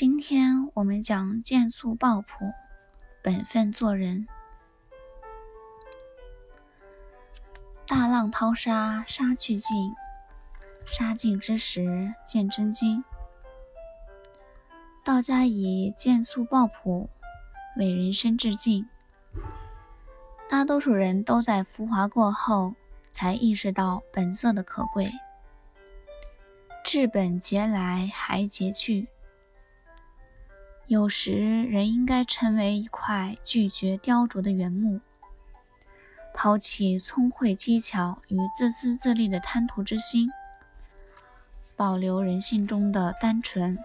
今天我们讲剑素抱朴，本分做人。大浪淘沙，沙去尽；沙尽之时，见真经。道家以剑素抱朴为人生致敬。大多数人都在浮华过后，才意识到本色的可贵。治本节来，还节去。有时，人应该成为一块拒绝雕琢的原木，抛弃聪慧机巧与自私自利的贪图之心，保留人性中的单纯、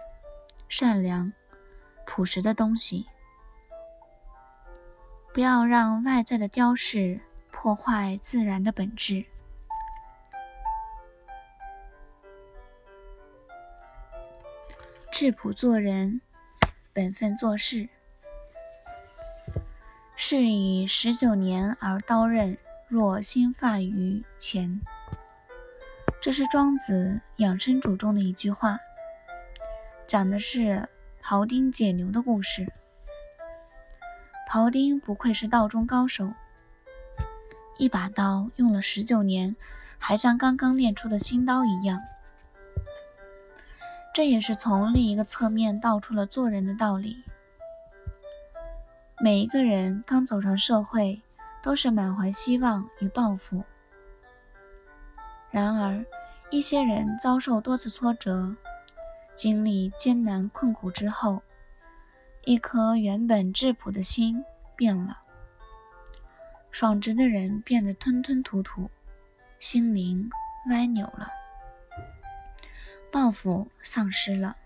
善良、朴实的东西。不要让外在的雕饰破坏自然的本质。质朴做人。本分做事，是以十九年而刀刃若新发于前。这是庄子养生主中的一句话，讲的是庖丁解牛的故事。庖丁不愧是道中高手，一把刀用了十九年，还像刚刚练出的新刀一样。这也是从另一个侧面道出了做人的道理。每一个人刚走上社会，都是满怀希望与抱负。然而，一些人遭受多次挫折，经历艰难困苦之后，一颗原本质朴的心变了。爽直的人变得吞吞吐吐，心灵歪扭了。抱负丧失了，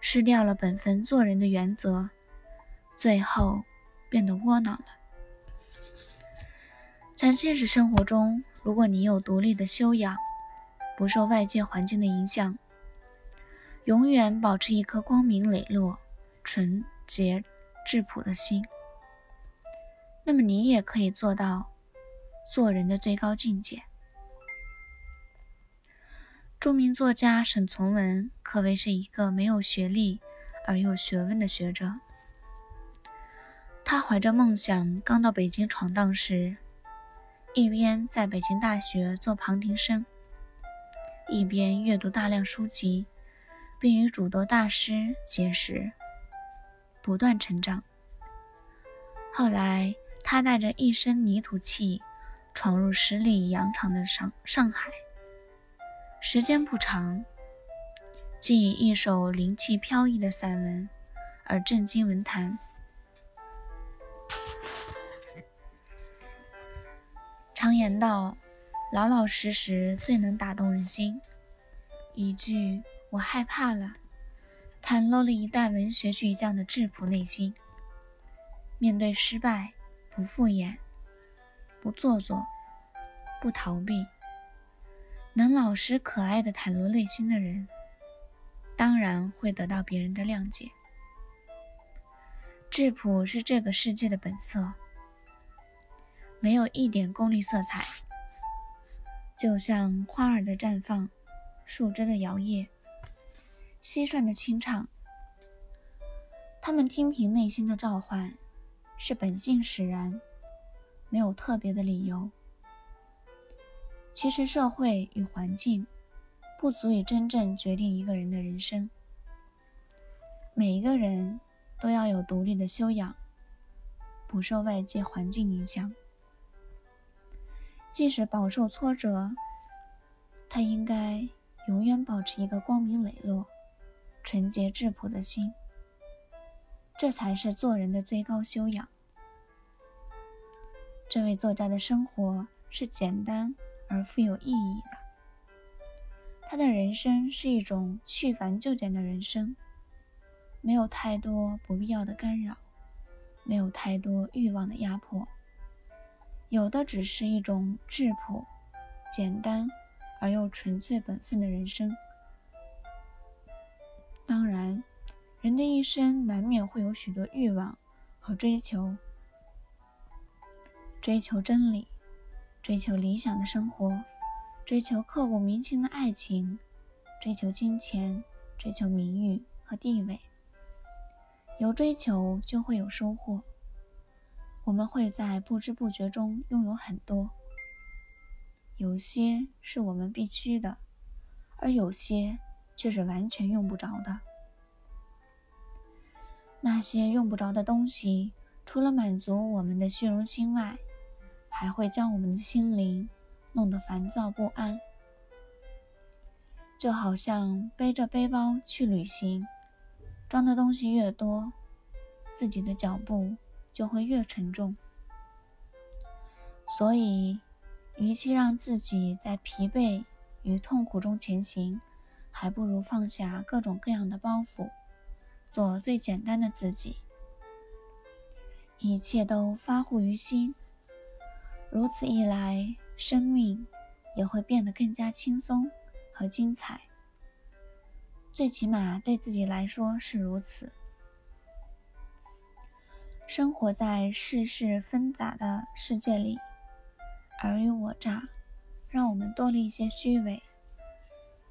失掉了本分做人的原则，最后变得窝囊了。在现实生活中，如果你有独立的修养，不受外界环境的影响，永远保持一颗光明磊落、纯洁质朴的心，那么你也可以做到做人的最高境界。著名作家沈从文可谓是一个没有学历而又学问的学者。他怀着梦想刚到北京闯荡时，一边在北京大学做旁听生，一边阅读大量书籍，并与诸多大师结识，不断成长。后来，他带着一身泥土气，闯入十里洋场的上上海。时间不长，即以一首灵气飘逸的散文而震惊文坛。常言道：“老老实实最能打动人心。”一句“我害怕了”，袒露了一代文学巨匠的质朴内心。面对失败，不敷衍，不做作，不逃避。能老实可爱的袒露内心的人，当然会得到别人的谅解。质朴是这个世界的本色，没有一点功利色彩，就像花儿的绽放，树枝的摇曳，蟋蟀的清唱。他们听凭内心的召唤，是本性使然，没有特别的理由。其实，社会与环境不足以真正决定一个人的人生。每一个人都要有独立的修养，不受外界环境影响。即使饱受挫折，他应该永远保持一个光明磊落、纯洁质朴的心。这才是做人的最高修养。这位作家的生活是简单。而富有意义的，他的人生是一种去繁就简的人生，没有太多不必要的干扰，没有太多欲望的压迫，有的只是一种质朴、简单而又纯粹本分的人生。当然，人的一生难免会有许多欲望和追求，追求真理。追求理想的生活，追求刻骨铭心的爱情，追求金钱，追求名誉和地位。有追求就会有收获。我们会在不知不觉中拥有很多，有些是我们必须的，而有些却是完全用不着的。那些用不着的东西，除了满足我们的虚荣心外，还会将我们的心灵弄得烦躁不安。就好像背着背包去旅行，装的东西越多，自己的脚步就会越沉重。所以，与其让自己在疲惫与痛苦中前行，还不如放下各种各样的包袱。做最简单的自己，一切都发乎于心。如此一来，生命也会变得更加轻松和精彩。最起码对自己来说是如此。生活在世事纷杂的世界里，尔虞我诈让我们多了一些虚伪；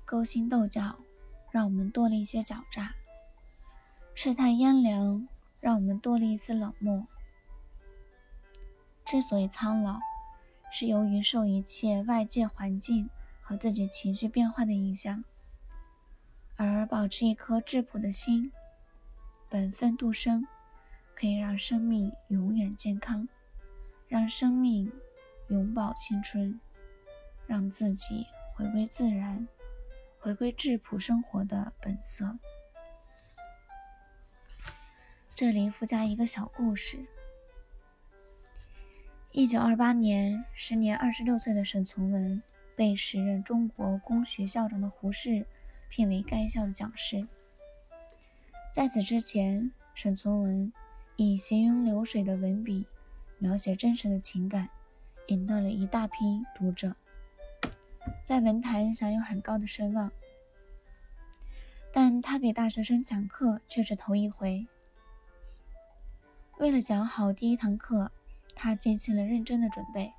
勾心斗角让我们多了一些狡诈。世态炎凉，让我们多了一丝冷漠。之所以苍老，是由于受一切外界环境和自己情绪变化的影响，而保持一颗质朴的心，本分度生，可以让生命永远健康，让生命永葆青春，让自己回归自然，回归质朴生活的本色。这里附加一个小故事：一九二八年，时年二十六岁的沈从文被时任中国公学校长的胡适聘为该校的讲师。在此之前，沈从文以行云流水的文笔描写真实的情感，引得了一大批读者，在文坛享有很高的声望。但他给大学生讲课却是头一回。为了讲好第一堂课，他进行了认真的准备，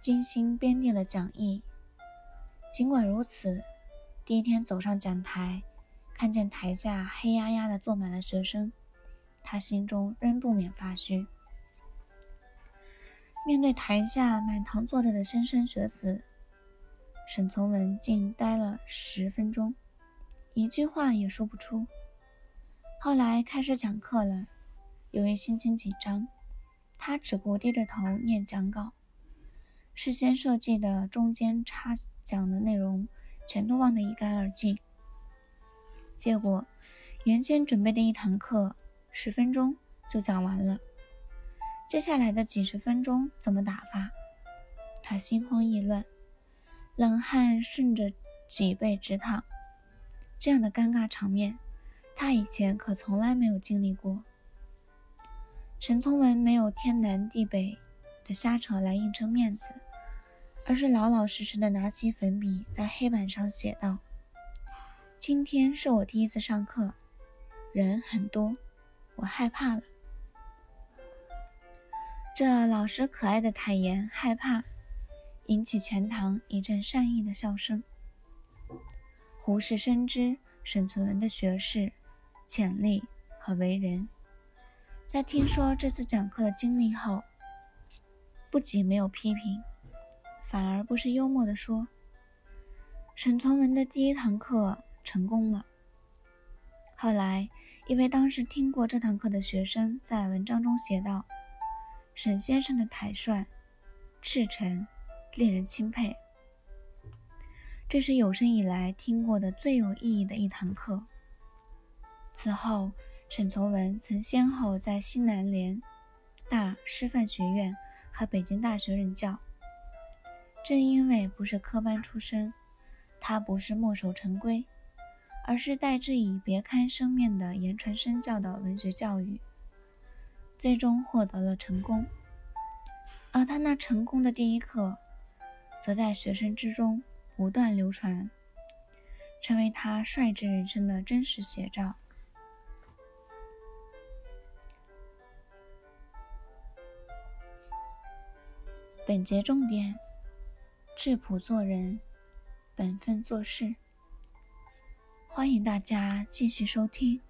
精心编定了讲义。尽管如此，第一天走上讲台，看见台下黑压压的坐满了学生，他心中仍不免发虚。面对台下满堂坐着的莘莘学子，沈从文竟呆了十分钟，一句话也说不出。后来开始讲课了。由于心情紧张，他只顾低着头念讲稿，事先设计的中间插讲的内容全都忘得一干二净。结果，原先准备的一堂课十分钟就讲完了，接下来的几十分钟怎么打发？他心慌意乱，冷汗顺着脊背直淌。这样的尴尬场面，他以前可从来没有经历过。沈从文没有天南地北的瞎扯来硬撑面子，而是老老实实的拿起粉笔在黑板上写道：“今天是我第一次上课，人很多，我害怕了。”这老实可爱的坦言害怕，引起全堂一阵善意的笑声。胡适深知沈从文的学识、潜力和为人。在听说这次讲课的经历后，不仅没有批评，反而不失幽默地说：“沈从文的第一堂课成功了。”后来，一位当时听过这堂课的学生在文章中写道：“沈先生的坦率、赤诚，令人钦佩。这是有生以来听过的最有意义的一堂课。”此后。沈从文曾先后在西南联大师范学院和北京大学任教。正因为不是科班出身，他不是墨守成规，而是代之以别开生面的言传身教的文学教育，最终获得了成功。而他那成功的第一课，则在学生之中不断流传，成为他率直人生的真实写照。本节重点：质朴做人，本分做事。欢迎大家继续收听。